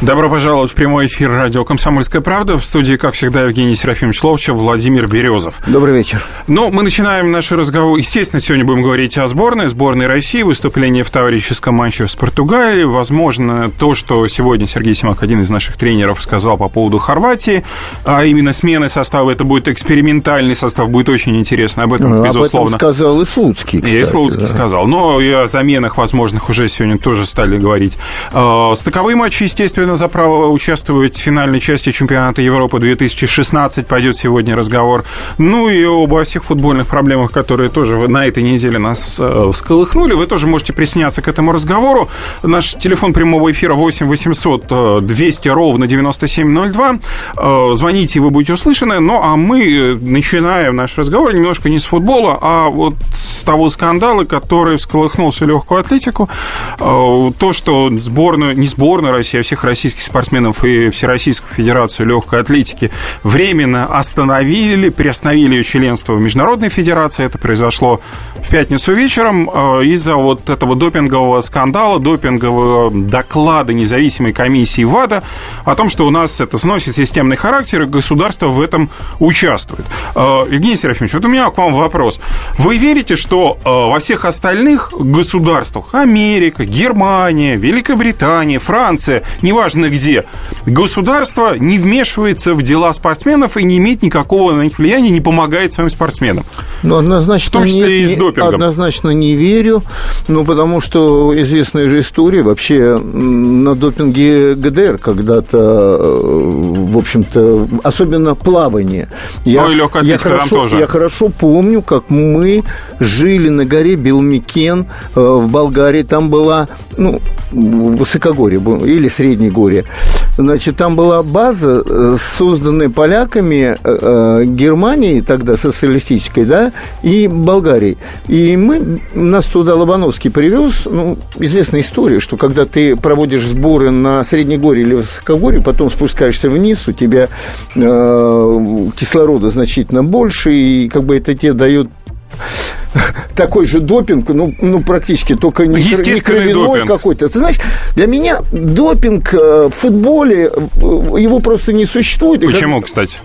Добро пожаловать в прямой эфир радио «Комсомольская правда». В студии, как всегда, Евгений Серафимович Ловчев, Владимир Березов. Добрый вечер. Ну, мы начинаем наш разговор. Естественно, сегодня будем говорить о сборной, сборной России, выступление в товарищеском матче с Португалией. Возможно, то, что сегодня Сергей Симак, один из наших тренеров, сказал по поводу Хорватии, а именно смены состава, это будет экспериментальный состав, будет очень интересно. Об этом, ну, безусловно. Об этом сказал и Слуцкий, кстати, И Слуцкий да. сказал. Но и о заменах возможных уже сегодня тоже стали говорить. А, стыковые матчи, естественно, за право участвовать в финальной части чемпионата Европы 2016 пойдет сегодня разговор. Ну и обо всех футбольных проблемах, которые тоже на этой неделе нас э, всколыхнули. Вы тоже можете присняться к этому разговору. Наш телефон прямого эфира 8 800 200 ровно 9702. Э, звоните, и вы будете услышаны. Ну, а мы начинаем наш разговор немножко не с футбола, а вот с того скандала, который всколыхнул всю легкую атлетику. Э, то, что сборную, не сборную России, а всех российских спортсменов и Всероссийскую Федерацию легкой атлетики временно остановили, приостановили ее членство в Международной Федерации. Это произошло в пятницу вечером э, из-за вот этого допингового скандала, допингового доклада независимой комиссии ВАДА о том, что у нас это сносит системный характер, и государство в этом участвует. Э, Евгений Серафимович, вот у меня к вам вопрос. Вы верите, что э, во всех остальных государствах, Америка, Германия, Великобритания, Франция, неважно где, государство не вмешивается в дела спортсменов и не имеет никакого на них влияния, не помогает своим спортсменам? Ну, однозначно в том числе нет, и с допингом. Однозначно не верю, ну, потому что известная же история вообще на допинге ГДР когда-то, э, в общем-то, особенно плавание. Я, ну, и я хорошо, тоже. Я хорошо помню, как мы жили на горе Белмикен э, в Болгарии. Там была, ну, высокогорье или среднее горе. Значит, там была база, э, созданная поляками Германии, тогда социалистической, да, и Болгарией. И мы, нас туда Лобановский привез, ну, известная история, что когда ты проводишь сборы на Среднегорье или Высокогорье, потом спускаешься вниз, у тебя э, кислорода значительно больше, и как бы это тебе дает такой же допинг, ну, ну практически только не, не кровяной какой-то. Ты знаешь, для меня допинг э, в футболе, э, его просто не существует. Почему, кстати?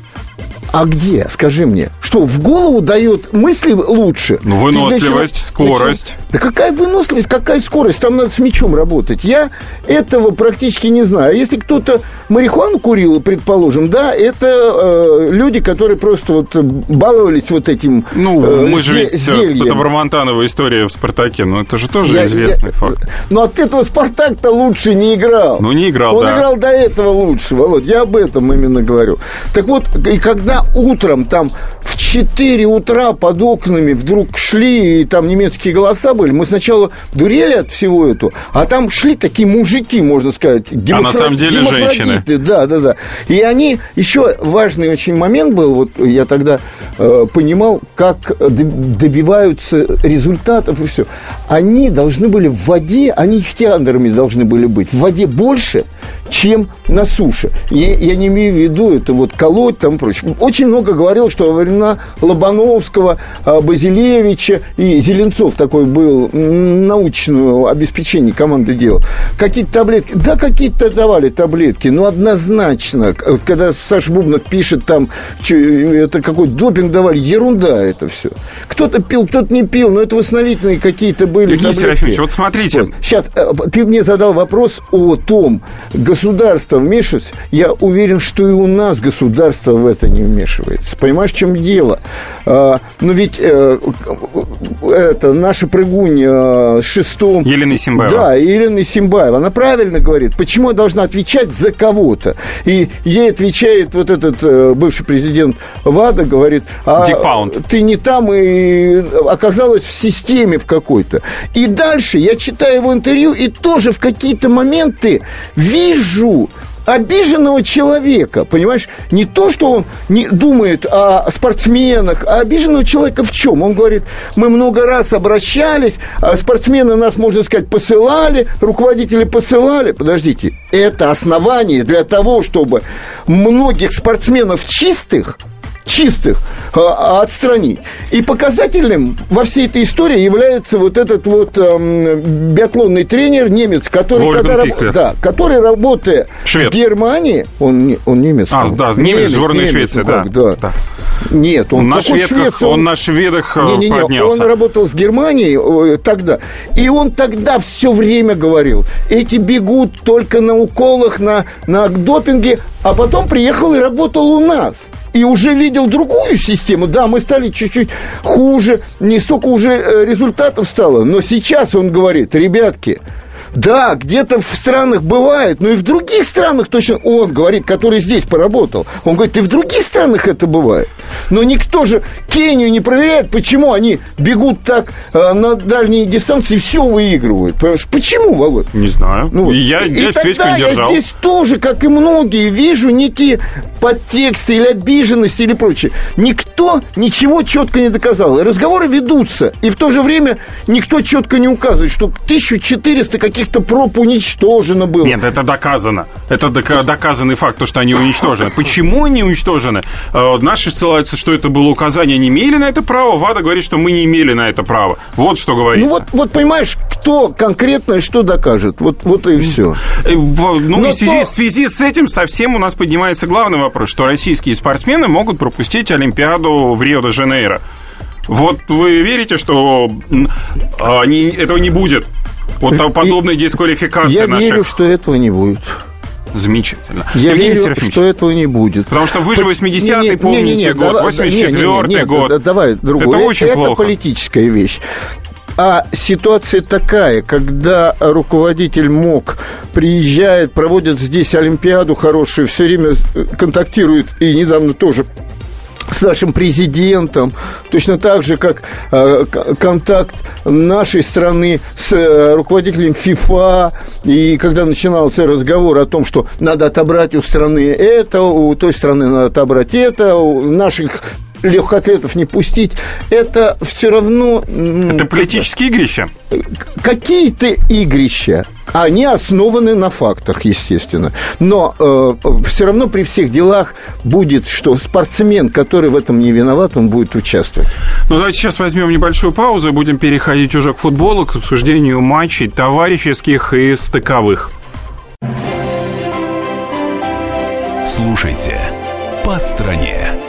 А где? Скажи мне. Что, в голову дает мысли лучше? Ну, выносливость, скорость. Да какая выносливость, какая скорость? Там надо с мячом работать. Я этого практически не знаю. Если кто-то марихуану курил, предположим, да, это э, люди, которые просто вот баловались вот этим Ну, э, мы же ведь... Зельем. Это Брамонтанова история в «Спартаке». Ну, это же тоже я, известный я, факт. Но от этого «Спартак»-то лучше не играл. Ну, не играл, Он да. играл до этого лучше, Володь. Я об этом именно говорю. Так вот, и когда утром там в 4 утра под окнами вдруг шли, и там немецкие голоса были, мы сначала дурели от всего этого, а там шли такие мужики, можно сказать, гемофро... а на самом деле женщины. Да, да, да. И они, еще важный очень момент был, вот я тогда э, понимал, как добиваются результатов и все. Они должны были в воде, они ихтиандерами должны были быть, в воде больше, чем на суше. Я, я не имею в виду это вот колоть там прочее. Очень много говорил, что во времена Лобановского, а, Базилевича и Зеленцов такой был научное обеспечение команды делал. Какие-то таблетки. Да, какие-то давали таблетки, но однозначно, когда Саша Бубнов пишет там, это какой допинг давали, ерунда это все. Кто-то пил, кто-то не пил, но это восстановительные какие-то были Евгений таблетки. Серафимович, вот смотрите. Вот. Сейчас, э, ты мне задал вопрос о том, государство вмешивается, я уверен, что и у нас государство в это не вмешивается. Понимаешь, в чем дело? А, ну ведь э, это наша прыгунья шестом... Елена Симбаева. Да, Елена Симбаева. Она правильно говорит. Почему я должна отвечать за кого-то? И ей отвечает вот этот э, бывший президент ВАДА, говорит, а ты не там и оказалась в системе в какой-то. И дальше я читаю его интервью и тоже в какие-то моменты вижу обиженного человека, понимаешь? Не то, что он не думает о спортсменах, а обиженного человека в чем? Он говорит, мы много раз обращались, а спортсмены нас, можно сказать, посылали, руководители посылали. Подождите, это основание для того, чтобы многих спортсменов чистых чистых а, отстранить. И показательным во всей этой истории является вот этот вот эм, биатлонный тренер немец, который, когда, раб, да, который работая Швед. в Германии, он, он немец. А, да, немец, немец сборной немец, Швеции, да. да. да. Нет, он, на шведках, Швеции, он, он на шведах не, не, не, поднялся. Он работал с Германией тогда. И он тогда все время говорил, эти бегут только на уколах, на, на допинге, а потом приехал и работал у нас и уже видел другую систему. Да, мы стали чуть-чуть хуже, не столько уже э, результатов стало, но сейчас он говорит, ребятки, да, где-то в странах бывает, но и в других странах точно он говорит, который здесь поработал. Он говорит, и в других странах это бывает. Но никто же Кению не проверяет, почему они бегут так э, на дальние дистанции и все выигрывают. Понимаешь, почему, Володь? Не знаю. Ну, я, и я тогда я держал. здесь тоже, как и многие, вижу некие подтексты или обиженности или прочее. Никто ничего четко не доказал. Разговоры ведутся, и в то же время никто четко не указывает, что 1400 каких каких-то проб уничтожено было. Нет, это доказано. Это доказанный факт, то, что они уничтожены. Почему они уничтожены? Э, наши ссылаются, что это было указание, они имели на это право. ВАДА говорит, что мы не имели на это право. Вот что говорится. Ну вот, вот понимаешь, кто конкретно и что докажет. Вот, вот и все. Э, ну, в связи, то... в связи с этим совсем у нас поднимается главный вопрос, что российские спортсмены могут пропустить Олимпиаду в Рио-де-Жанейро. Вот вы верите, что они, этого не будет? Вот подобной дисквалификации Я наших... верю, что этого не будет. Замечательно. Я Евгений верю, Серафимович, что этого не будет. Потому что вы же 80-й помните не, не, не, год, 84-й год. Давай другой. Это очень это плохо. Это политическая вещь. А ситуация такая, когда руководитель МОК приезжает, проводит здесь Олимпиаду хорошую, все время контактирует, и недавно тоже с нашим президентом, точно так же, как э, контакт нашей страны с э, руководителем ФИФА, и когда начинался разговор о том, что надо отобрать у страны это, у той страны надо отобрать это, у наших легкоатлетов не пустить, это все равно... Это политические игрища? Какие-то игрища. Они основаны на фактах, естественно. Но э, все равно при всех делах будет, что спортсмен, который в этом не виноват, он будет участвовать. Ну, давайте сейчас возьмем небольшую паузу и будем переходить уже к футболу, к обсуждению матчей товарищеских и стыковых. Слушайте «По стране».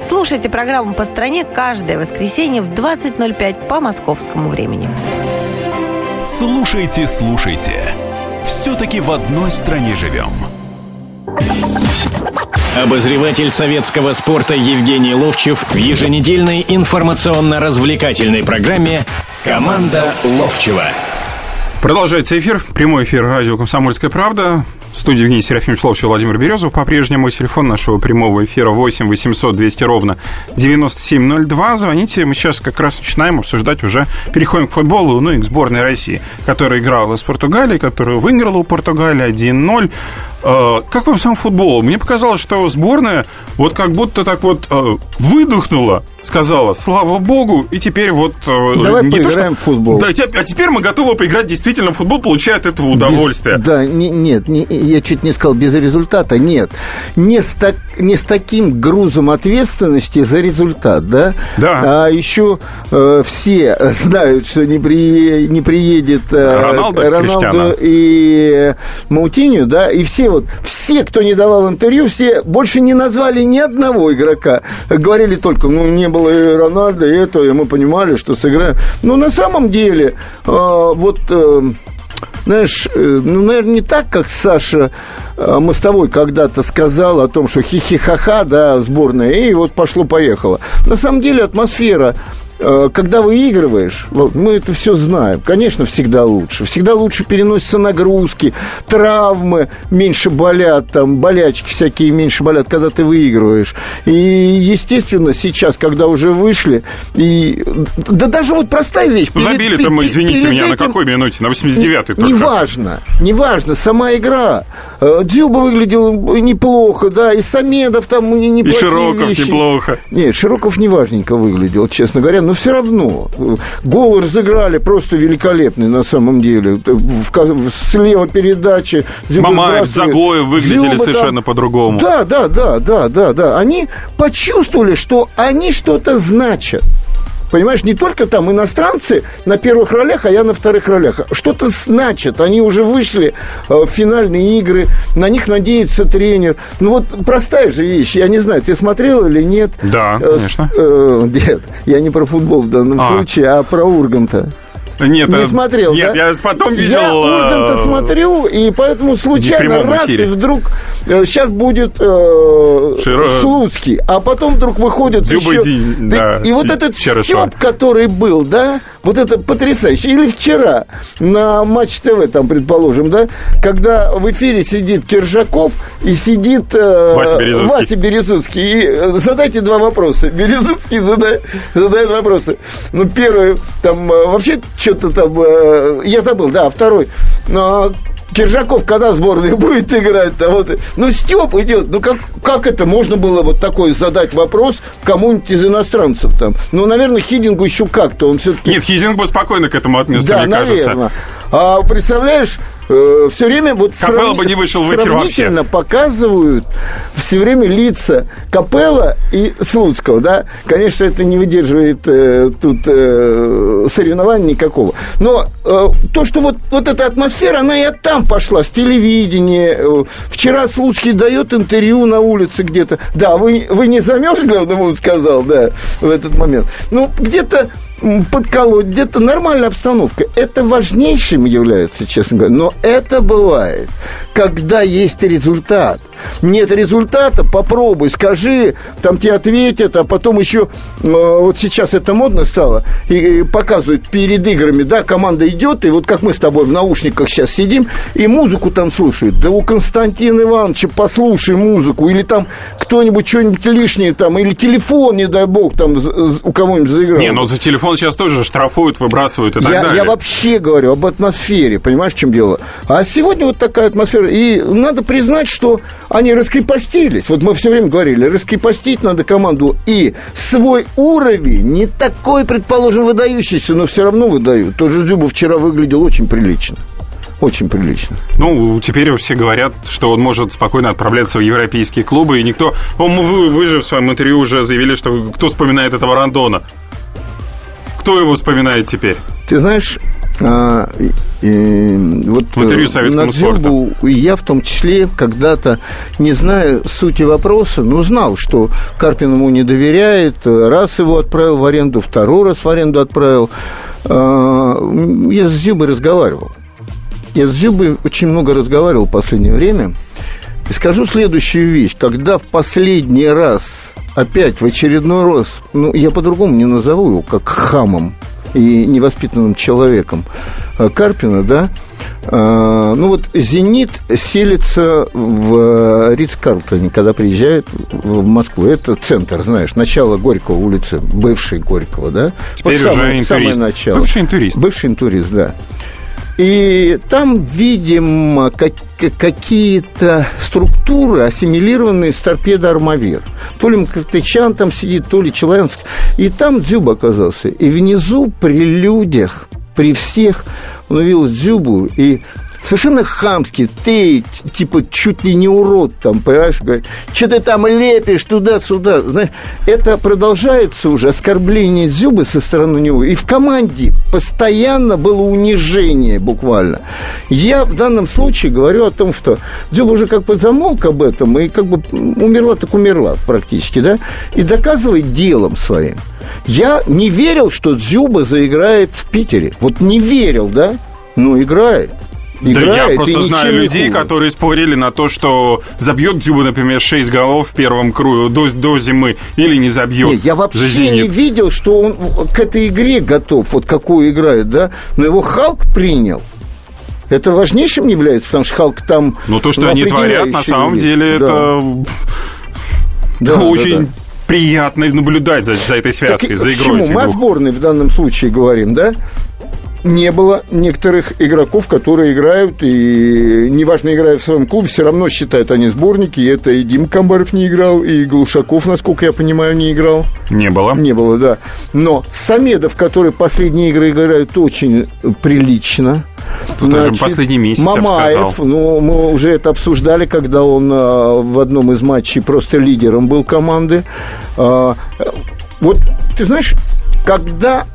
Слушайте программу «По стране» каждое воскресенье в 20.05 по московскому времени. Слушайте, слушайте. Все-таки в одной стране живем. Обозреватель советского спорта Евгений Ловчев в еженедельной информационно-развлекательной программе «Команда Ловчева». Продолжается эфир. Прямой эфир радио «Комсомольская правда». Студии Евгений Серафимович Ловчев Владимир Березов. По-прежнему телефон нашего прямого эфира 8 800 200 ровно 9702. Звоните. Мы сейчас как раз начинаем обсуждать уже. Переходим к футболу, ну и к сборной России, которая играла с Португалией, которая выиграла у Португалии 1-0. А, как вам сам футбол? Мне показалось, что сборная вот как будто так вот э, выдохнула, сказала, слава богу, и теперь вот... Э, Давай не поиграем то, что... в футбол. Да, а теперь мы готовы поиграть действительно в футбол, получая от этого удовольствие. Да, не, нет, не, я чуть не сказал без результата, нет. Не с, так, не с таким грузом ответственности за результат, да? Да. А еще э, все знают, что не, при, не приедет э, Роналдо, Роналдо и Маутиню, да, и все вот, все, кто не давал интервью, все больше не назвали ни одного игрока. Говорили только, ну, не было и Рональда, и этого, и мы понимали, что сыграем. Но на самом деле, э, вот... Э, знаешь, э, ну, наверное, не так, как Саша э, Мостовой когда-то сказал о том, что хихихаха, да, сборная, и вот пошло-поехало. На самом деле атмосфера когда выигрываешь, вот, мы это все знаем, конечно, всегда лучше. Всегда лучше переносятся нагрузки, травмы меньше болят, там, болячки всякие меньше болят, когда ты выигрываешь. И, естественно, сейчас, когда уже вышли, и... Да даже вот простая вещь. Ну, забили-то мы, извините меня, этим... на какой минуте? На 89-й только. Неважно, неважно, сама игра. Э, Дзюба выглядел неплохо, да, и Самедов там неплохие И Широков вещи. неплохо. Нет, Широков неважненько выглядел, честно говоря, но все равно. Гол разыграли просто великолепный на самом деле. Слева передачи. Мамаев, Загоев выглядели Дзюба, совершенно по-другому. Да, да, да, да, да, да. Они почувствовали, что они что-то значат. Понимаешь, не только там иностранцы на первых ролях, а я на вторых ролях. Что-то значит. Они уже вышли э, в финальные игры, на них надеется тренер. Ну вот простая же вещь. Я не знаю, ты смотрел или нет? Да, э, конечно. Э, нет, я не про футбол в данном а. случае, а про Урганта. Нет, не смотрел. Нет, да? я потом видел. Я Урганта смотрю, и поэтому случайно раз эфире. и вдруг сейчас будет э, Широ... Слуцкий, а потом вдруг выходит Дзюба еще... День, да, и, и вот этот Степ, который был, да, вот это потрясающе. Или вчера на Матч ТВ, там, предположим, да, когда в эфире сидит Киржаков и сидит э, Вася Березуцкий. Вася Березуцкий. И э, задайте два вопроса. Березуцкий задает, задает вопросы. Ну, первый, там, э, вообще что-то там, э, я забыл, да, второй. Но Киржаков когда сборная будет играть? -то? Вот. Ну, Степ идет. Ну, как, как это можно было вот такой задать вопрос кому-нибудь из иностранцев там? Ну, наверное, Хидингу еще как-то. Он все-таки... Нет, Хидинг бы спокойно к этому отнесся, да, мне наверное. кажется. А представляешь, э, все время вот Капелла бы не вышел в эфир сравнительно вообще. показывают все время лица Капелла и Слуцкого, да. Конечно, это не выдерживает э, тут э, соревнований никакого. Но э, то, что вот, вот эта атмосфера, она и оттам пошла, с телевидения. Э, вчера Слуцкий дает интервью на улице где-то. Да, вы, вы не замерзли, он ему сказал, да, в этот момент. Ну, где-то подколоть, где-то нормальная обстановка. Это важнейшим является, честно говоря. Но это бывает, когда есть результат. Нет результата, попробуй, скажи, там тебе ответят, а потом еще, э, вот сейчас это модно стало, и показывают перед играми, да, команда идет, и вот как мы с тобой в наушниках сейчас сидим, и музыку там слушают. Да у Константина Ивановича послушай музыку, или там кто-нибудь что-нибудь лишнее там, или телефон, не дай бог, там у кого-нибудь заиграл. Не, но за телефон телефон сейчас тоже штрафуют, выбрасывают и так я, далее. Я вообще говорю об атмосфере, понимаешь, в чем дело? А сегодня вот такая атмосфера. И надо признать, что они раскрепостились. Вот мы все время говорили, раскрепостить надо команду. И свой уровень, не такой, предположим, выдающийся, но все равно выдают. Тот же Зюбов вчера выглядел очень прилично. Очень прилично. Ну, теперь все говорят, что он может спокойно отправляться в европейские клубы, и никто... Вы, вы же в своем интервью уже заявили, что кто вспоминает этого Рандона. Кто его вспоминает теперь? Ты знаешь, а, и, вот в интервью советскому спорту. Я в том числе когда-то, не зная сути вопроса, но знал, что Карпин ему не доверяет. Раз его отправил в аренду, второй раз в аренду отправил. А, я с Зюбой разговаривал. Я с Зюбой очень много разговаривал в последнее время. И скажу следующую вещь. Когда в последний раз опять в очередной раз, ну, я по-другому не назову его, как хамом и невоспитанным человеком э, Карпина, да, э, ну вот «Зенит» селится в Ридс-Карлтоне, когда приезжает в Москву. Это центр, знаешь, начало Горького улицы, бывший Горького, да? Теперь вот уже самое, интурист. Самое начало. Бывший интурист. Бывший интурист, да. И там, видимо, как, какие-то структуры, ассимилированные с торпедо «Армавир». То ли Мкртычан там сидит, то ли Челенск. И там Дзюба оказался. И внизу при людях, при всех он увидел Дзюбу, и совершенно хамский, ты, типа, чуть ли не урод там, понимаешь, что ты там лепишь туда-сюда, знаешь, это продолжается уже, оскорбление Зюбы со стороны него, и в команде постоянно было унижение буквально. Я в данном случае говорю о том, что Зюба уже как бы замолк об этом, и как бы умерла, так умерла практически, да, и доказывает делом своим. Я не верил, что Дзюба заиграет в Питере. Вот не верил, да? Ну, играет играет. Да, я просто знаю людей, которые спорили на то, что забьет Дзюба, например, 6 голов в первом круге до, до зимы или не забьет. Нет, я вообще «Зенит». не видел, что он к этой игре готов, вот какую играет, да, но его Халк принял. Это важнейшим является, потому что Халк там... Ну, то, что они творят, на самом вид. деле, Да. это Да, да, очень да. приятно наблюдать за, за этой связкой, Так за игрой чему? этих Мы о сборной в данном случае говорим, да? Не было некоторых игроков, которые играют, и неважно, играя в своем клубе, все равно считают они сборники. И это и Дим Камбаров не играл, и Глушаков, насколько я понимаю, не играл. Не было. Не было, да. Но Самедов, который последние игры играют очень прилично. Тут даже последний месяц, Мамаев, ну, мы уже это обсуждали, когда он а, в одном из матчей просто лидером был команды. А, вот, ты знаешь, когда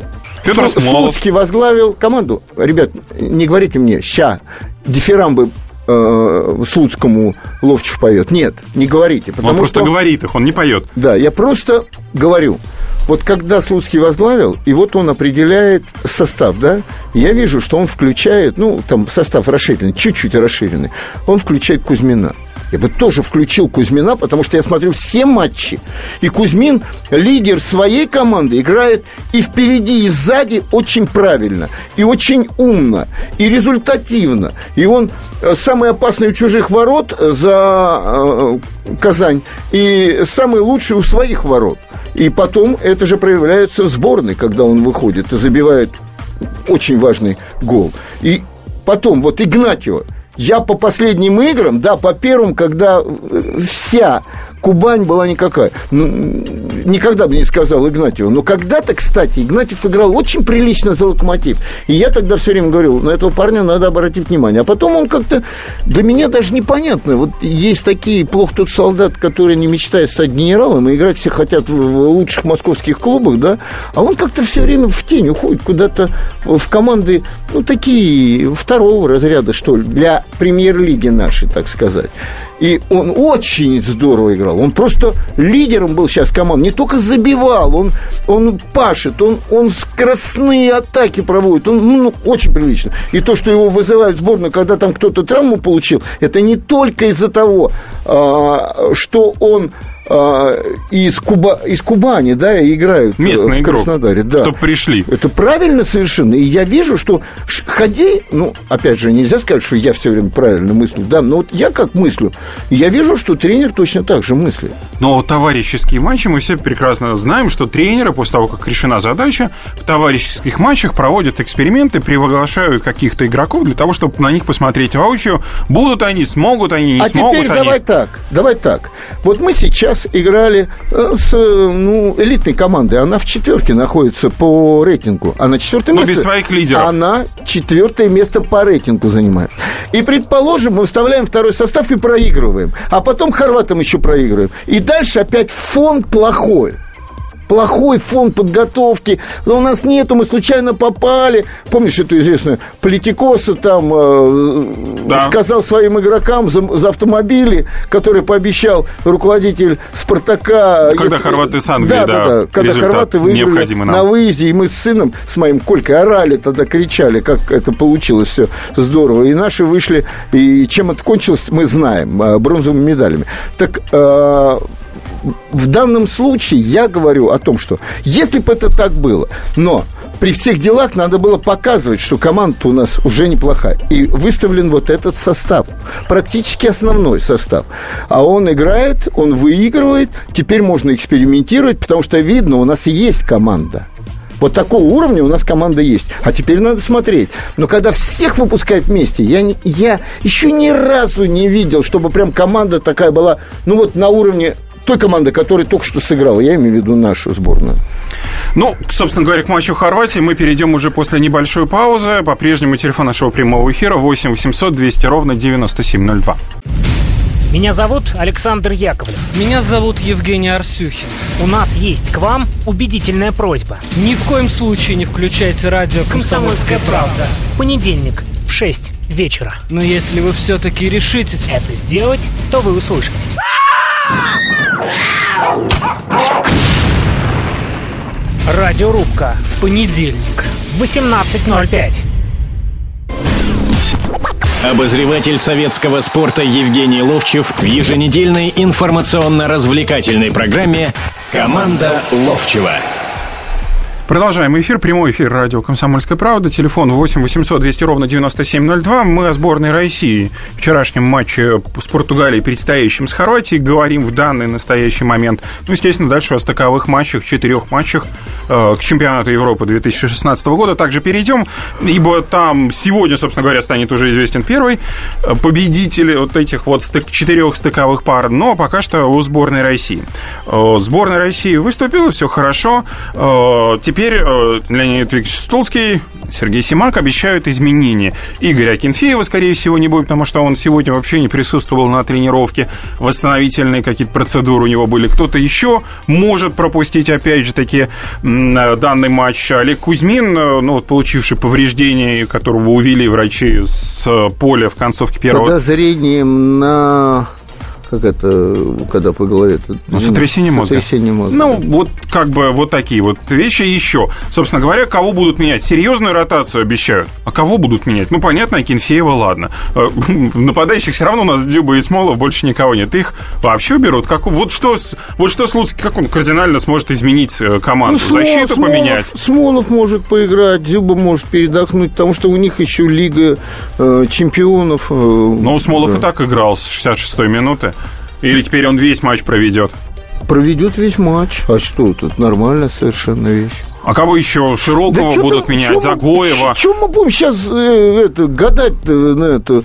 Федор. Слуцкий возглавил команду, ребят, не говорите мне, ща, дифирамбы э, Слуцкому Ловчев поет. Нет, не говорите. Он Потому просто что говорит их, он не поет. да, я просто говорю, вот когда Слуцкий возглавил, и вот он определяет состав, да, я вижу, что он включает, ну, там состав расширенный, чуть-чуть расширенный, он включает Кузьмина. Я бы тоже включил Кузьмина, потому что я смотрю все матчи. И Кузьмин, лидер своей команды, играет и впереди, и сзади очень правильно, и очень умно, и результативно. И он э, самый опасный у чужих ворот за э, Казань, и самый лучший у своих ворот. И потом это же проявляется в сборной, когда он выходит и забивает очень важный гол. И потом, вот Игнатьева, я по последним играм, да, по первым, когда вся Кубань была никакая. Ну, никогда бы не сказал Игнатьева. Но когда-то, кстати, Игнатьев играл очень прилично за локомотив. И я тогда все время говорил, на этого парня надо обратить внимание. А потом он как-то... Для меня даже непонятно. Вот есть такие плохо тот солдат, который не мечтает стать генералом, и играть все хотят в лучших московских клубах, да, а он как-то все время в тень уходит куда-то в команды, ну, такие второго разряда, что ли, для премьер-лиги нашей, так сказать. И он очень здорово играл. Он просто лидером был сейчас команды. Не только забивал, он, он пашет, он, он скоростные атаки проводит. Он ну, очень прилично. И то, что его вызывают в сборную, когда там кто-то травму получил, это не только из-за того, а, что он из, Куба, из Кубани, да, играют э, Местный в игрок, Краснодаре. Да. чтоб пришли. Это правильно совершенно. И я вижу, что Хадей, ну, опять же, нельзя сказать, что я все время правильно мыслю, да, но вот я как мыслю, я вижу, что тренер точно так же мыслит. Но товарищеские матчи мы все прекрасно знаем, что тренеры после того, как решена задача, в товарищеских матчах проводят эксперименты, приглашают каких-то игроков для того, чтобы на них посмотреть воочию, будут они, смогут они, не а смогут теперь они. давай так, давай так. Вот мы сейчас играли э, с э, ну, элитной командой. Она в четверке находится по рейтингу. Она четвертое Но место. без своих лидеров. Она четвертое место по рейтингу занимает. И предположим, мы вставляем второй состав и проигрываем. А потом хорватам еще проигрываем. И дальше опять фон плохой плохой фон подготовки, но у нас нету, мы случайно попали. Помнишь эту известную Политикоса там э, Да. сказал своим игрокам за, за автомобили, которые пообещал руководитель Спартака. Когда хорваты с Англией, да, да, да, да, когда хорваты выиграли на выезде, и мы с сыном, с моим Колькой орали тогда, кричали, как это получилось все здорово. И наши вышли, и чем это кончилось, мы знаем, э, бронзовыми медалями. Так э, в данном случае я говорю о том, что если бы это так было, но при всех делах надо было показывать, что команда у нас уже неплохая. И выставлен вот этот состав, практически основной состав. А он играет, он выигрывает, теперь можно экспериментировать, потому что видно, у нас есть команда. Вот такого уровня у нас команда есть. А теперь надо смотреть. Но когда всех выпускают вместе, я, не- я еще ни разу не видел, чтобы прям команда такая была, ну вот на уровне той команды, которая только что сыграла. Я имею в виду нашу сборную. Ну, собственно говоря, к матчу Хорватии мы перейдем уже после небольшой паузы. По-прежнему телефон нашего прямого эфира 8 800 200 ровно 9702. Меня зовут Александр Яковлев. Меня зовут Евгений Арсюхин. У нас есть к вам убедительная просьба. Ни в коем случае не включайте радио Комсомольская правда. В понедельник в 6 вечера. Но если вы все-таки решитесь... Это сделать, то вы услышите. Радиорубка понедельник. в 18.05. Обозреватель советского спорта Евгений Ловчев в еженедельной информационно-развлекательной программе «Команда Ловчева». Продолжаем эфир. Прямой эфир радио «Комсомольская правда». Телефон 8 800 200 ровно 9702. Мы о сборной России. Вчерашнем матче с Португалией, предстоящем с Хорватией, говорим в данный настоящий момент. Ну, естественно, дальше о стыковых матчах, четырех матчах к чемпионату Европы 2016 года также перейдем, ибо там сегодня, собственно говоря, станет уже известен первый э, победитель вот этих вот стык, четырех стыковых пар. Но пока что у сборной России. Э, сборная России выступила, все хорошо. Э, теперь э, Леонид Викторович Стулский, Сергей Симак обещают изменения. Игоря Акинфеева, скорее всего, не будет, потому что он сегодня вообще не присутствовал на тренировке. Восстановительные какие-то процедуры у него были. Кто-то еще может пропустить, опять же таки, э, данный матч. Олег Кузьмин, э, ну, вот, получивший повреждение, которого увели врачи с поля в концовке первого... Подозрением на как это, когда по голове? Ну, сотрясение мозга. Сотрясение мозга. Ну, вот как бы вот такие вот вещи еще. Собственно говоря, кого будут менять? Серьезную ротацию обещают. А кого будут менять? Ну, понятно, Акинфеева, ладно. Э, нападающих все равно у нас Дюба и Смолов больше никого нет. Их вообще берут. Как, вот что, вот что Слуцкий, как он кардинально сможет изменить э, команду? Ну, Смолов, Защиту Смолов, поменять? Смолов может поиграть, Дюба может передохнуть, потому что у них еще Лига э, чемпионов. Э, ну, Смолов да. и так играл с 66-й минуты. Или теперь он весь матч проведет? Проведет весь матч. А что тут? Нормальная совершенно вещь. А кого еще? Широкого да будут там, менять, Загоева. Чем мы будем сейчас э, это, гадать на это?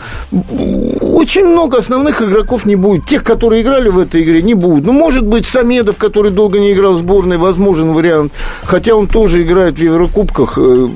Очень много основных игроков не будет. Тех, которые играли в этой игре, не будут. Ну, может быть, Самедов, который долго не играл в сборной, возможен вариант. Хотя он тоже играет в Еврокубках. Э,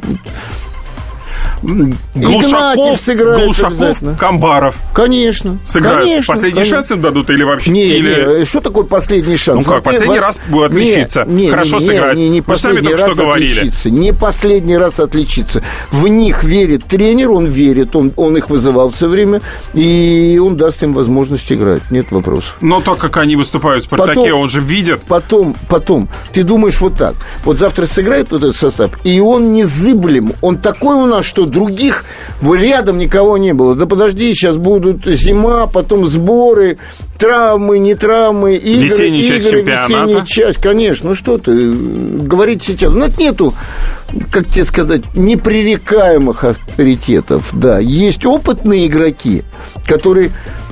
Глушаков, Глушаков, Камбаров. Конечно. Сыграют. Конечно, последний конечно. шанс им дадут или вообще? Не, или... не, что такое последний шанс? Ну как, последний раз будет отличиться. Не, не, Хорошо не, сыграть. Не, не, не последний раз что отличиться. Не последний раз отличиться. В них верит тренер, он верит, он, он их вызывал все время, и он даст им возможность играть. Нет вопросов. Но то, как они выступают в «Спартаке», потом, он же видит. Потом, потом. Ты думаешь вот так. Вот завтра сыграет вот этот состав, и он незыблем. Он такой у нас, что других рядом никого не было. Да подожди, сейчас будут зима, потом сборы, травмы, не травмы, игры, весенняя игры, часть чемпионата. весенняя часть, конечно. Ну что ты, говорить сейчас. Ну, нету, как тебе сказать, непререкаемых авторитетов. Да, есть опытные игроки, которые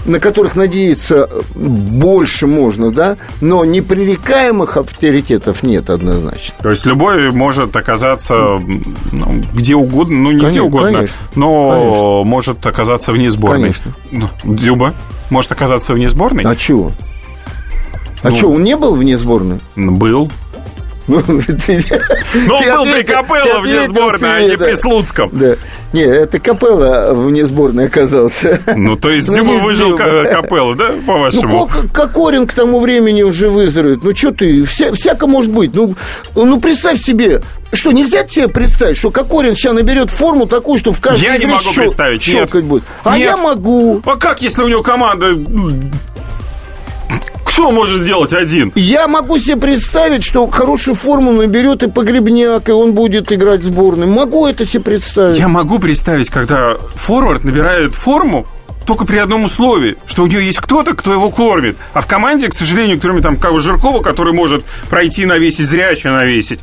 на которых надеяться больше можно, да, но непререкаемых авторитетов нет однозначно. То есть любой может оказаться ну, где угодно, ну не конечно, где угодно, конечно, но конечно. может оказаться вне сборной. Конечно. Ну, Дзюба может оказаться вне сборной. А чего? А ну, что, он не был вне сборной? Был. Ну, он был при Капелло вне сборной, а не при Слуцком. Да. Не, это Капелла вне сборной оказался. Ну, то есть ну, выжил Капелла, да, по-вашему? Ну, Кокорин к тому времени уже выздоровеет. Ну, что ты, вся, всяко может быть. Ну, ну, представь себе, что, нельзя тебе представить, что Кокорин сейчас наберет форму такую, что в каждой Я не могу щел, представить, нет. будет. А нет. я могу. А как, если у него команда что может сделать один? Я могу себе представить, что хорошую форму наберет и погребняк, и он будет играть в сборной. Могу это себе представить. Я могу представить, когда форвард набирает форму, только при одном условии, что у него есть кто-то, кто его кормит. А в команде, к сожалению, кроме там кого Жиркова, который может пройти навесить, зряче навесить,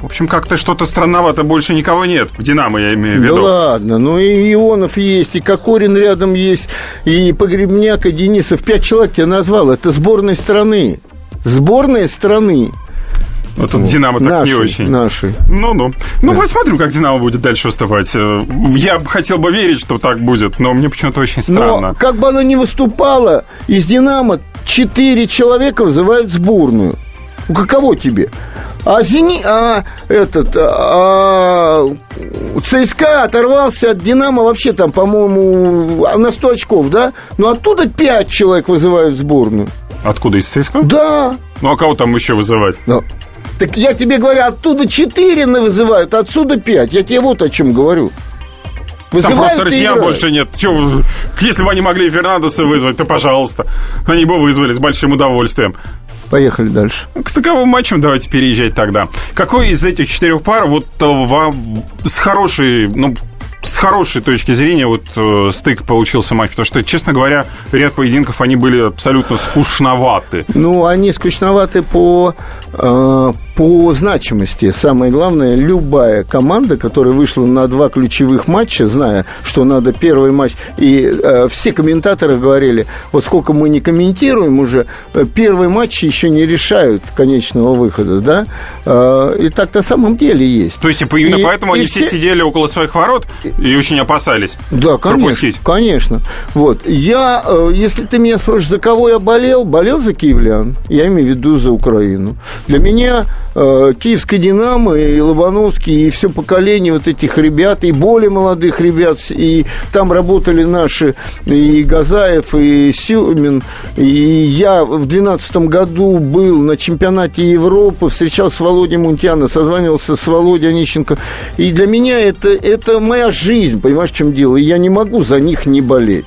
в общем, как-то что-то странновато больше никого нет. В «Динамо» я имею в виду. Да ладно, ну и Ионов есть, и Кокорин рядом есть, и Погребняк, и Денисов. Пять человек тебя назвал. Это сборной страны. Сборная страны. Вот тут Динамо так наши, не очень. Наши. Ну-ну. Ну, да. посмотрим, как Динамо будет дальше выступать. Я хотел бы верить, что так будет, но мне почему-то очень странно. Но как бы оно ни выступало, из Динамо четыре человека вызывают сборную. Ну, каково тебе? А Зени... А, этот... А, ЦСКА оторвался от Динамо вообще там, по-моему, на 100 очков, да? Но оттуда 5 человек вызывают в сборную. Откуда, из ЦСКА? Да. Ну, а кого там еще вызывать? Ну, так я тебе говорю, оттуда 4 вызывают, отсюда 5. Я тебе вот о чем говорю. Вызывают Там просто россиян больше нет. Че, если бы они могли Фернандеса вызвать, то пожалуйста. Они бы вызвали с большим удовольствием. Поехали дальше. К стыковым матчам давайте переезжать тогда. Какой из этих четырех пар вот э, вам с хорошей, ну, с хорошей точки зрения вот э, стык получился матч? Потому что, честно говоря, ряд поединков, они были абсолютно скучноваты. Ну, они скучноваты по, э, по значимости. Самое главное, любая команда, которая вышла на два ключевых матча, зная, что надо первый матч, и э, все комментаторы говорили, вот сколько мы не комментируем уже, э, первые матчи еще не решают конечного выхода, да? Э, и так на самом деле есть. То есть именно И- поэтому и они все... сидели около своих ворот и очень опасались Да, конечно, пропустить. конечно. Вот. Я, э, если ты меня спросишь, за кого я болел, болел за киевлян. Я имею в виду за Украину. Для меня киевская «Динамо» и Лобановский, и все поколение вот этих ребят, и более молодых ребят, и там работали наши, и Газаев, и Сюмин, и я в 2012 году был на чемпионате Европы, встречался с Володей Мунтяна, созванивался с Володей Онищенко, и для меня это, это моя жизнь, понимаешь, в чем дело, и я не могу за них не болеть.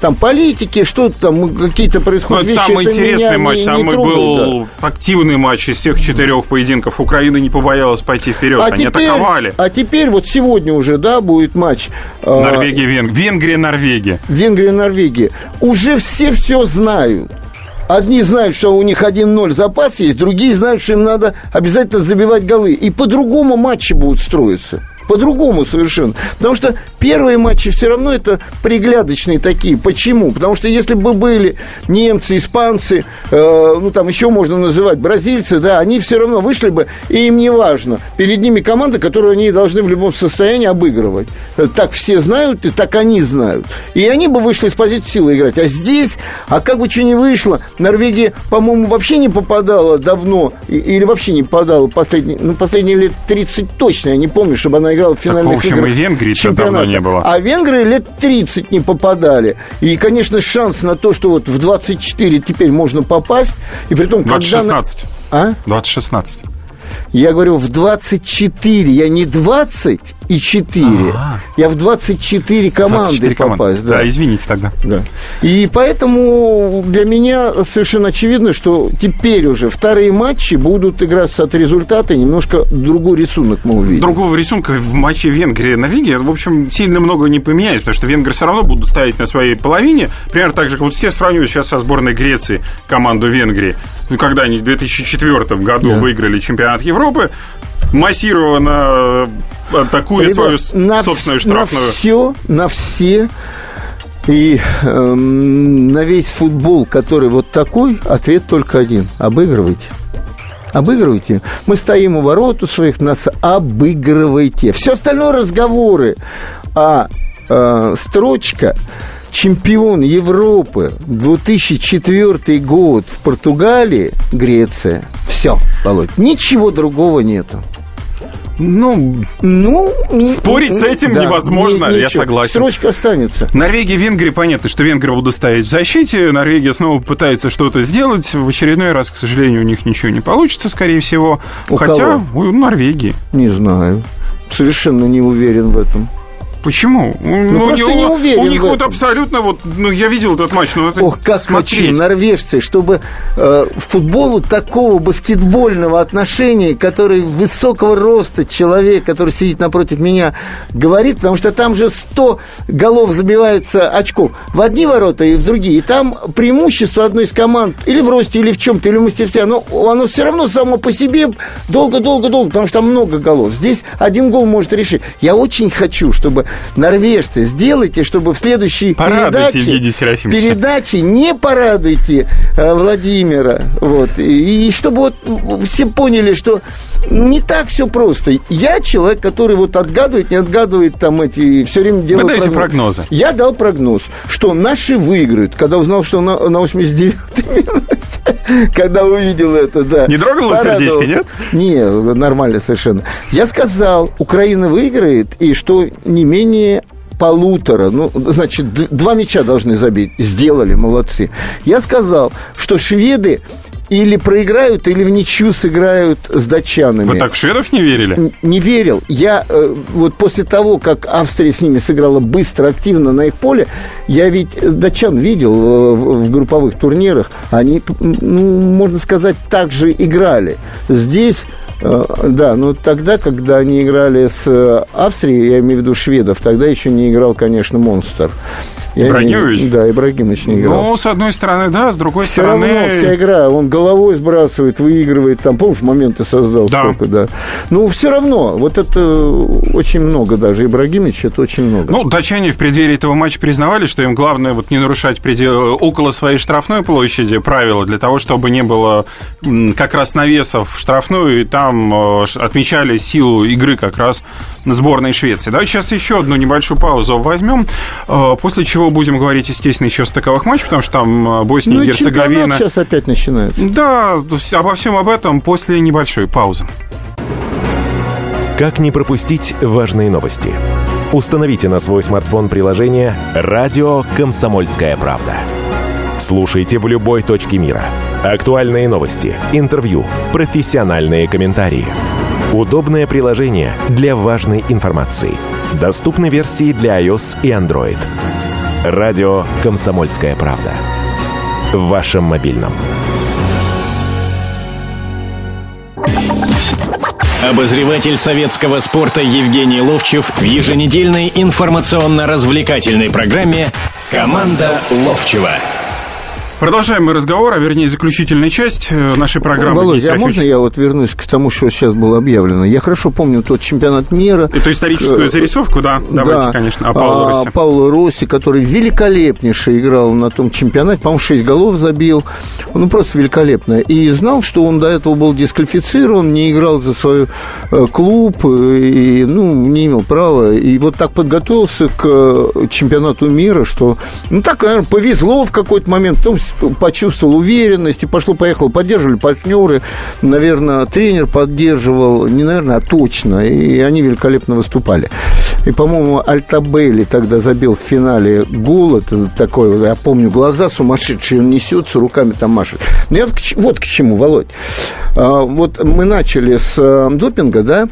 Там политики, что там, какие-то Ну, происходят это вещи, самый это интересный не- матч, не самый трогает, был активный матч из всех четырех поединков. Украина не побоялась пойти вперед, да. они атаковали. а теперь вот сегодня уже, да, будет матч э, Норвегия, Венгрия. Венгрия, Норвегия. Венгрия, Норвегия. Уже все все знают. Одни знают, что у них 1-0 запас есть, другие знают, что им надо обязательно забивать голы. И по-другому матчи будут строиться. По-другому совершенно. Потому что первые матчи все равно это приглядочные такие. Почему? Потому что если бы были немцы, испанцы, э, ну там еще можно называть бразильцы, да, они все равно вышли бы, и им не важно. Перед ними команда, которую они должны в любом состоянии обыгрывать. Э, Так все знают, и так они знают. И они бы вышли с позиции силы играть. А здесь, а как бы что ни вышло, Норвегия, по-моему, вообще не попадала давно, или вообще не попадала последние, ну, последние лет 30 точно, я не помню, чтобы она играла в в финальных общем, играх и Венгрии-то чемпионата. давно не было. А венгры лет 30 не попадали. И, конечно, шанс на то, что вот в 24 теперь можно попасть, и при том, когда... на- 2016. А? 2016. Я говорю, в 24. Я не 20 и 4. Я в 24 команды 24 команды. попасть. Да. извините тогда. Да. И поэтому для меня совершенно очевидно, что теперь уже вторые матчи будут играться от результата, немножко другой рисунок мы увидим. Другого рисунка в матче Венгрия-Норвегия, в общем, сильно много не поменяется, потому что венгры все равно будут ставить на своей половине, примерно так же, как вот все сравнивают сейчас со сборной Греции команду Венгрии. Ну, когда они в 2004 году выиграли чемпионат Европы, массированно э, атакуя Ребят, свою на собственную штрафную. На все, на все и эм, на весь футбол, который вот такой, ответ только один. Обыгрывайте. Обыгрывайте. Мы стоим у ворот у своих, нас обыгрывайте. Все остальное разговоры. А э, строчка чемпион Европы 2004 год в Португалии, Греция. Все, Володь, ничего другого нету. Ну, Ну, Спорить с этим невозможно, я ничего. согласен. Строчка останется. Норвегия, Венгрия, понятно, что венгры будут стоять в защите. Норвегия снова пытается что-то сделать. В очередной раз, к сожалению, у них ничего не получится, скорее всего. У Хотя кого? у Норвегии. Не знаю. Совершенно не уверен в этом. Почему? Ну, просто у, не у- уверен у них в вот абсолютно вот, ну я видел этот матч, но это Ох, как смотреть. хочу, норвежцы, чтобы э, футболу такого баскетбольного отношения, который высокого роста человек, который сидит напротив меня, говорит, потому что там же 100 голов забиваются очков в одни ворота и в другие. И там преимущество одной из команд или в росте, или в чем-то, или в мастерстве, оно, оно все равно само по себе долго-долго-долго, потому что там много голов. Здесь один гол может решить. Я очень хочу, чтобы норвежцы сделайте, чтобы в следующей Порадуйте передаче, передаче не порадуйте э, Владимира. Вот. И, и чтобы вот все поняли, что не так все просто. Я человек, который вот отгадывает, не отгадывает там эти... Все время делает даете прогнозы. Я дал прогноз, что наши выиграют, когда узнал, что на, на 89-й минуте, когда увидел это, да. Не дрогнуло сердечко, нет? Не, нормально совершенно. Я сказал, Украина выиграет, и что не менее полутора, ну, значит, два мяча должны забить. Сделали, молодцы. Я сказал, что шведы или проиграют, или в ничью сыграют с датчанами. Вы так в шведов не верили? Н- не верил. Я э, вот после того, как Австрия с ними сыграла быстро, активно на их поле, я ведь э, датчан видел э, в, в групповых турнирах, они, ну, можно сказать, так же играли. Здесь да, но тогда, когда они играли с э, Австрией, я имею в виду шведов, тогда еще не играл, конечно, Монстр. Ибрагимович? Не, да, Ибрагимович не играл. Ну, с одной стороны, да, с другой Все стороны... равно вся игра, он головой сбрасывает, выигрывает, там, помнишь, моменты создал Да. сколько, да. Ну, все равно, вот это очень много даже, Ибрагимович, это очень много. Ну, датчане в преддверии этого матча признавали, что им главное вот не нарушать предел около своей штрафной площади правила для того, чтобы не было как раз навесов в штрафную, и там э, отмечали силу игры как раз сборной Швеции. Давайте сейчас еще одну небольшую паузу возьмем, э, после чего будем говорить, естественно, еще о стыковых матчах, потому что там э, Босния ну, и Герцеговина... сейчас опять начинается. Да, обо всем об этом после небольшой паузы. Как не пропустить важные новости? Установите на свой смартфон приложение «Радио Комсомольская правда». Слушайте в любой точке мира. Актуальные новости, интервью, профессиональные комментарии. Удобное приложение для важной информации. Доступны версии для iOS и Android. «Радио Комсомольская правда». В вашем мобильном. Обозреватель советского спорта Евгений Ловчев в еженедельной информационно-развлекательной программе «Команда Ловчева». Продолжаем мы разговор, а вернее заключительная часть э, нашей программы. Володя, Денис а можно я вот вернусь к тому, что сейчас было объявлено? Я хорошо помню тот чемпионат мира. Эту историческую Э, зарисовку, да, давайте, Да. конечно, о Пауло А, Росси. Пауло Росси, который великолепнейше играл на том чемпионате, по-моему, 6 голов забил. Ну, просто великолепно. И знал, что он до этого был дисквалифицирован, не играл за свой э, клуб, и, ну, не имел права. И вот так подготовился к чемпионату мира, что, ну, так, наверное, повезло в какой-то момент, потом почувствовал уверенность, и пошло-поехало. Поддерживали партнеры, наверное, тренер поддерживал, не наверное, а точно, и они великолепно выступали. И, по-моему, Альтабелли тогда забил в финале гол, это такой, я помню, глаза сумасшедшие, он несется, руками там машет. Но я вот к вот к чему, Володь. А, Вот мы начали с э, допинга, да,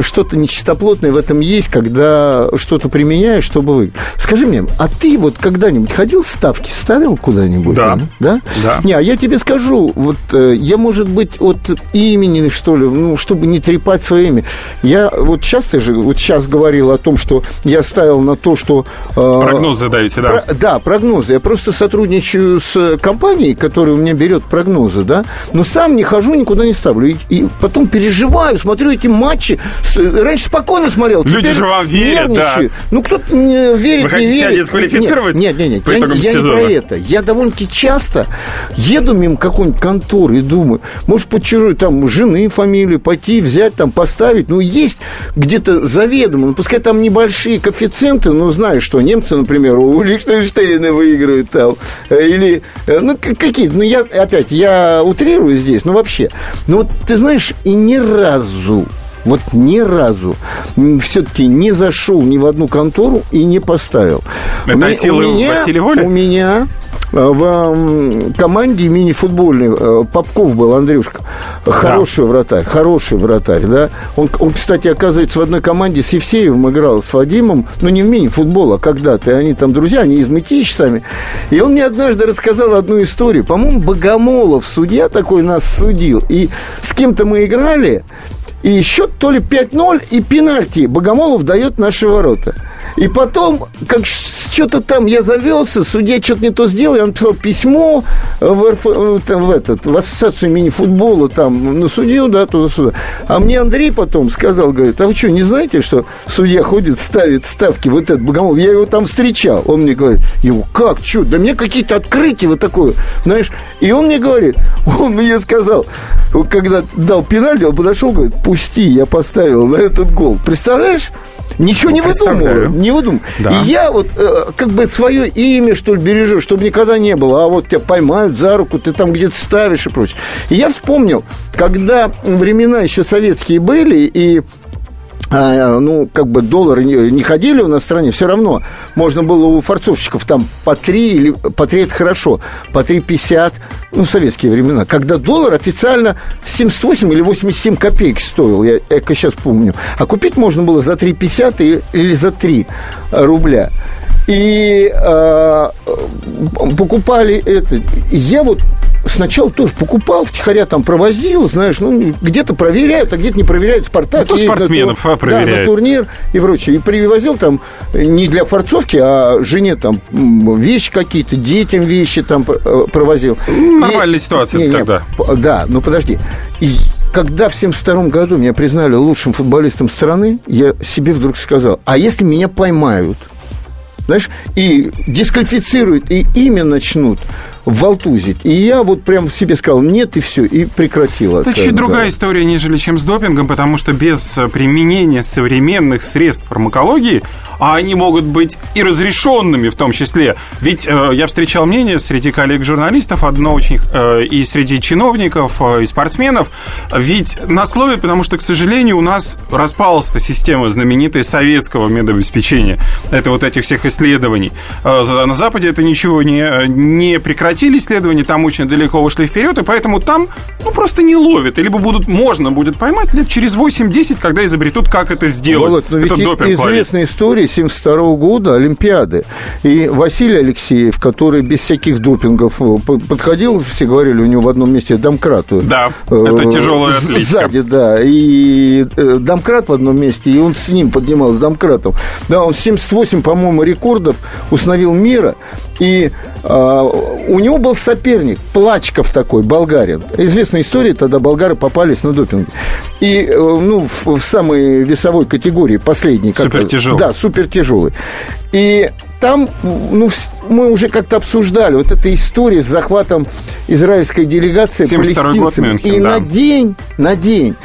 что-то нечистоплотное в этом есть, когда что-то применяешь, чтобы вы. Скажи мне, а ты вот когда-нибудь ходил ставки, ставил куда-нибудь? Да. Да? Да. Не, а я тебе скажу, вот э, я, может быть, от имени, что ли, ну, чтобы не трепать свое имя, я вот часто же, вот сейчас говорил о том, что я ставил на то, что... э, Прогноз задаете, да. про- да, прогнозы. Я просто сотрудничаю с компанией, которая у меня берет прогнозы, да, но сам не хожу, никуда не ставлю. И, и потом переживаю, смотрю эти матчи. Раньше спокойно смотрел. Люди же вам верят, нервничаю. да. Ну, кто-то не верит, Вы хотите не верит. дисквалифицировать Нет, нет, нет. по я, итогам я сезона? не про это. Я довольно-таки часто еду мимо какой-нибудь конторы и думаю, может, под чужой там жены фамилию пойти, взять, там, поставить. Ну, есть где-то заведомо, ну, пускай там небольшие коэффициенты, но знаешь, что немцы, например, у Лихтенштейна выигрывают там. Или, э, ну, к- какие-то, ну, я, опять, я утрирую здесь, но вообще. Ну, вот, ты знаешь, и ни разу вот ни разу все-таки не зашел ни в одну контору и не поставил. Это У меня- силы у меня, Василия Воли? У меня э, в команде мини-футбольной э, Попков был, Андрюшка. Хороший вратарь, хороший вратарь, да. Он, он, кстати, оказывается, в одной команде с Евсеевым играл, с Вадимом, ну, не в мини-футбол, а когда-то. И они там друзья, они из Мытищ сами. И он мне однажды рассказал одну историю. По-моему, Богомолов, судья такой, нас судил. И с кем-то мы играли, и счет то ли 5-0, и пенальти Богомолов дает наши ворота. И потом, как что-то там я завелся, судья что-то не то сделал, я написал письмо в, РФ, э, там, в, этот, в ассоциацию мини-футбола, там, на судью, да, туда-сюда. А мне Андрей потом сказал, говорит, а вы что, не знаете, что судья ходит, ставит ставки, вот этот Богомолов, я его там встречал. Он мне говорит, его как, что, да мне какие-то открытия вот такое, знаешь. И он мне говорит, он мне сказал, когда дал пенальти, он подошел, говорит, пусти, я поставил на этот гол. Представляешь? Ничего не представляю. выдумываю. Не выдумываю. Да. И я вот э, как бы свое имя, что ли, бережу, чтобы никогда не было. А вот тебя поймают за руку, ты там где-то ставишь и прочее. И я вспомнил, когда времена еще советские были, и а, ну, как бы доллары не, ходили у нас в стране, все равно можно было у форцовщиков там по 3 или по 3 это хорошо, по 3,50, ну, советские времена, когда доллар официально 78 или 87 копеек стоил, я, я сейчас помню, а купить можно было за 3,50 и- или за 3 рубля. И а, покупали это. И Я вот сначала тоже покупал, втихаря там провозил, знаешь, ну, где-то проверяют, а где-то не проверяют. Спартак. Ну, то спортсменов на, а, проверяют. Да, на турнир и прочее. И привозил там не для форцовки, а жене там вещи какие-то, детям вещи там э, провозил. Нормальная и, ситуация не, тогда. Не, да, ну подожди. И когда в 1972 году меня признали лучшим футболистом страны, я себе вдруг сказал, а если меня поймают, знаешь, и дисквалифицируют, и имя начнут валтузить. И я вот прям себе сказал, нет, и все, и прекратил. Это чуть другая история, нежели чем с допингом, потому что без э, применения современных средств фармакологии, а они могут быть и разрешенными в том числе. Ведь э, я встречал мнение среди коллег-журналистов, одно очень, э, и среди чиновников, э, и спортсменов, ведь на слове, потому что, к сожалению, у нас распалась эта система знаменитая советского медобеспечения. Это вот этих всех исследований. Э, на Западе это ничего не, не прекратило прекратили исследования, там очень далеко ушли вперед, и поэтому там ну, просто не ловят. Либо будут, можно будет поймать лет через 8-10, когда изобретут, как это сделать. Вот, но ведь допинг известная ловить. история 72 года Олимпиады. И Василий Алексеев, который без всяких допингов э, подходил, все говорили, у него в одном месте домкрат. Э, да, это тяжелая атлетика. Сзади, да. И э, домкрат в одном месте, и он с ним поднимал, с домкратом. Да, он 78, по-моему, рекордов установил мира. И а, у него был соперник, Плачков такой, болгарин. Известная история, тогда болгары попались на допинг. И, э, ну, в, в самой весовой категории, последний. Супертяжелый. Да, супертяжелый. И там, ну, мы уже как-то обсуждали вот эта история с захватом израильской делегации палестинцев. Мюнхен, и да. на день, на день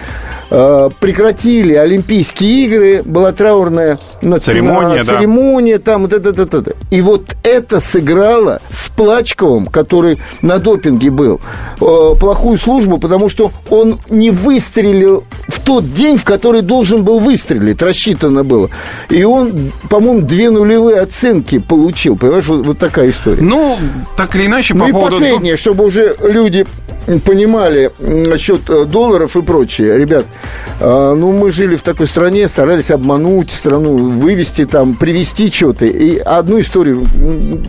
Э, прекратили Олимпийские игры, была траурная церемония, церемония да. там, вот это, это, это. И вот это сыграло с Плачковым, который на допинге был, э, плохую службу, потому что он не выстрелил в тот день, в который должен был выстрелить, рассчитано было. И он, по-моему, две нулевые оценки получил, понимаешь, вот, вот такая история. Ну, так или иначе, по ну поводу... и последнее, чтобы уже люди понимали насчет э, долларов и прочее. Ребят, э, ну, мы жили в такой стране, старались обмануть страну, вывести там, привести что-то. И одну историю,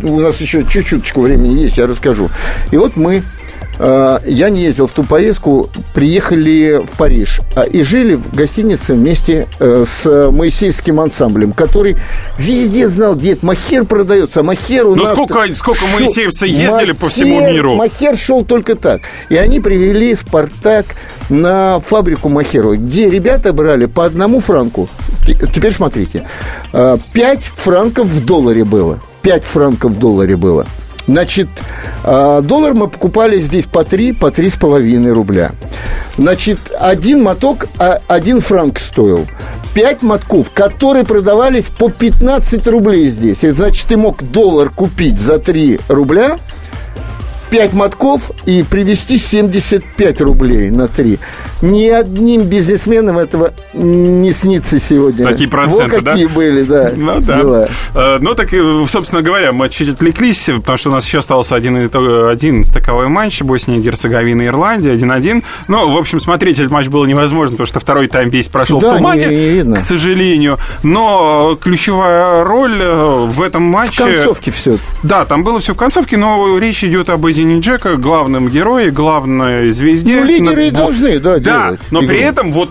у нас еще чуть-чуточку времени есть, я расскажу. И вот мы я не ездил в ту поездку, приехали в Париж а, и жили в гостинице вместе э, с моисейским ансамблем, который везде знал, где это махер продается, а махер у ну, нас... сколько, сколько шел... моисеевцы ездили махер, по всему миру? Махер шел только так. И они привели «Спартак» на фабрику махеру, где ребята брали по одному франку. Теперь смотрите. 5 э, франков в долларе было. 5 франков в долларе было. Значит, а, доллар мы покупали здесь по 3, по 3,5 рубля. Значит, один моток, а, один франк стоил. Пять мотков, которые продавались по 15 рублей здесь. Значит, ты мог доллар купить за 3 рубля – 5 мотков и привести 75 рублей на 3. Ни одним бизнесменам этого не снится сегодня. Такие проценты, вот какие да? были, да, ну, да. дела. Э, ну, так, собственно говоря, мы чуть отвлеклись, потому что у нас еще остался один, один стыковой матч Босния, Герцеговина, Ирландия, 1-1. Ну, в общем, смотреть этот матч было невозможно, потому что второй тайм весь прошел да, в тумане, не, не видно. к сожалению. Но ключевая роль э, в этом матче... В концовке все. Да, там было все в концовке, но речь идет об Эзи Зенит Джека главном герое, главной звезде. Ну, лидеры и должны, да, Да, делать но игру. при этом вот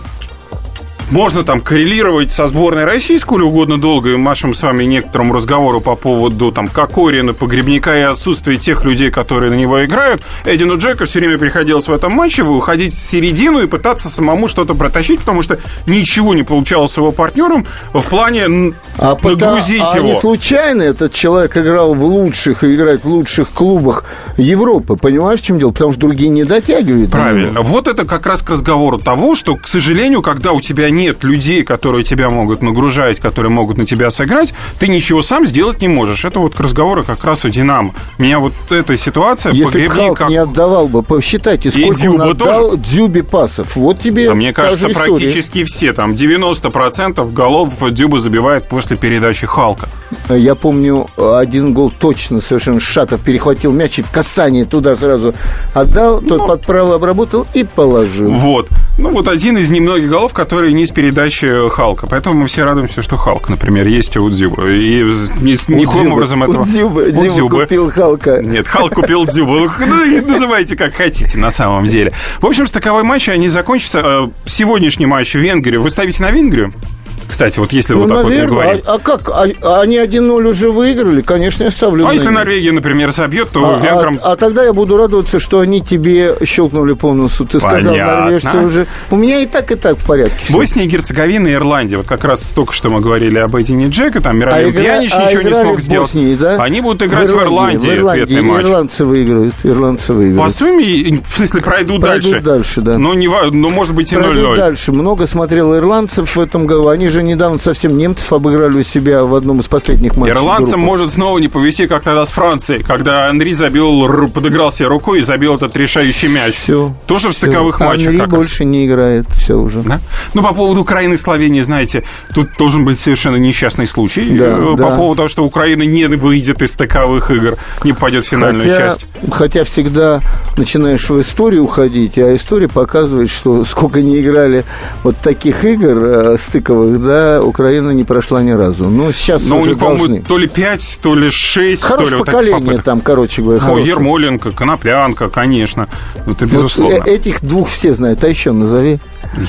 можно там коррелировать со сборной России сколь угодно долго и нашему с вами некоторому разговору по поводу там Кокорина, Погребника и отсутствия тех людей, которые на него играют. Эдину Джеку все время приходилось в этом матче выходить в середину и пытаться самому что-то протащить, потому что ничего не получалось с его партнером в плане а нагрузить потому, его. А не случайно этот человек играл в лучших и играет в лучших клубах Европы. Понимаешь, в чем дело? Потому что другие не дотягивают. Правильно. Вот это как раз к разговору того, что, к сожалению, когда у тебя не нет людей, которые тебя могут нагружать, которые могут на тебя сыграть, ты ничего сам сделать не можешь. Это вот к разговору как раз о Динамо. Меня вот эта ситуация Если бы как... не отдавал бы, посчитайте, сколько и он отдал тоже. Дюбе пасов. Вот тебе а Мне кажется, практически все, там 90% голов Дюба забивает после после передачи Халка. Я помню, один гол точно совершенно Шатов перехватил мяч и в касании туда сразу отдал, тот Ну. под право обработал и положил. Вот. Ну, вот один из немногих голов, которые не с передачи Халка. Поэтому мы все радуемся, что Халк, например, есть у Дзюба. И ни- никоим образом этого... У Дзюбы, У Дзюба купил Халка. Нет, Халк купил Дзюбу. Ну, ну, называйте как хотите, на самом деле. В общем, стыковой матч, они закончатся. Э, Сегодняшний матч в Венгрии. Вы ставите на Венгрию? Кстати, вот если вот Ну, так вот наверное. мы говорим. А, а как? А, а они 1-0 уже выиграли? Конечно, я ставлю А на если них. Норвегия, например, собьет, то А, венграм... а- а тогда я буду радоваться, что они тебе щелкнули по носу. Ты сказал, Понятно. норвежцы уже... У меня и так, и так в порядке. Босния и Герцеговина и Ирландия. Вот как раз только что мы говорили об Эдине Джека, там Мировил А игра- Пьянич а ничего не смог в сделать. Боснии, да? Они будут играть в Ирландии, в Ирландии. ответный матч. Ирландцы выиграют. Ирландцы выиграют. По сумме, в смысле, пройдут, Пройдут дальше. дальше, да. Ну, не, ва- ну, может быть, и Пройдут 0-0. дальше. Много смотрел ирландцев в этом году. Они же недавно совсем немцев обыграли у себя в одном из последних матчей. Ирландцам группы. может снова не повести, как тогда с Францией, когда Анри забил, подыграл себе рукой и забил этот решающий мяч. Все. Тоже в стыковых матчах. Анри как раз. больше не играет. Все уже. Да? Ну, по поводу Украины и Словении, знаете, тут должен быть совершенно несчастный случай. Да, Э, по да. поводу того, что Украина не выйдет из стыковых игр, не попадет в финальную хотя, часть. хотя всегда начинаешь в историю уходить, а история показывает, что сколько не играли вот таких игр э, стыковых, да, Украина не прошла ни разу. Ну, сейчас Но у уже них, должны. то ли 5, то ли 6, то ли вот таких поколение попыток. там, короче говоря, хорошее. Ермоленко, Коноплянка, конечно. Это Вот, безусловно. э, этих двух все знают, а еще назови.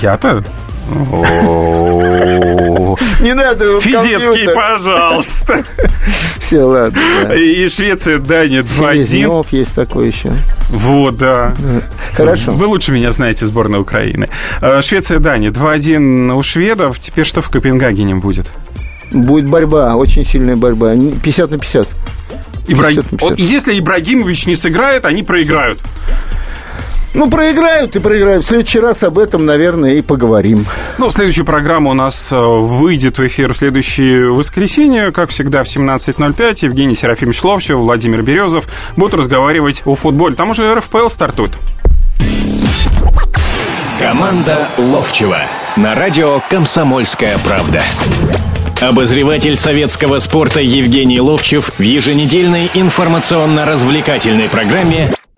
Я-то? Не надо Физецкий, пожалуйста. Все, ладно. И Швеция, Дания 2-1. Селезнев есть такой еще. Вот, да. Хорошо. Вы лучше меня знаете, сборная Украины. Швеция, Дания 2-1 у шведов. Теперь что в Копенгагене будет? Будет борьба, очень сильная борьба. Не- 50 на 50. Ибра- 50 на 50. Вот если Ибрагимович не сыграет, они проиграют. Ну, проиграют и проиграют. В следующий раз об этом, наверное, и поговорим. Ну, следующая программа у нас э, выйдет в эфир в следующее воскресенье. Как всегда, в 17.05 Евгений Серафимович Ловчев, Владимир Березов будут разговаривать о футболе. Там уже РФПЛ стартует. Команда Ловчева на радио «Комсомольская правда». Обозреватель советского спорта Евгений Ловчев в еженедельной информационно-развлекательной программе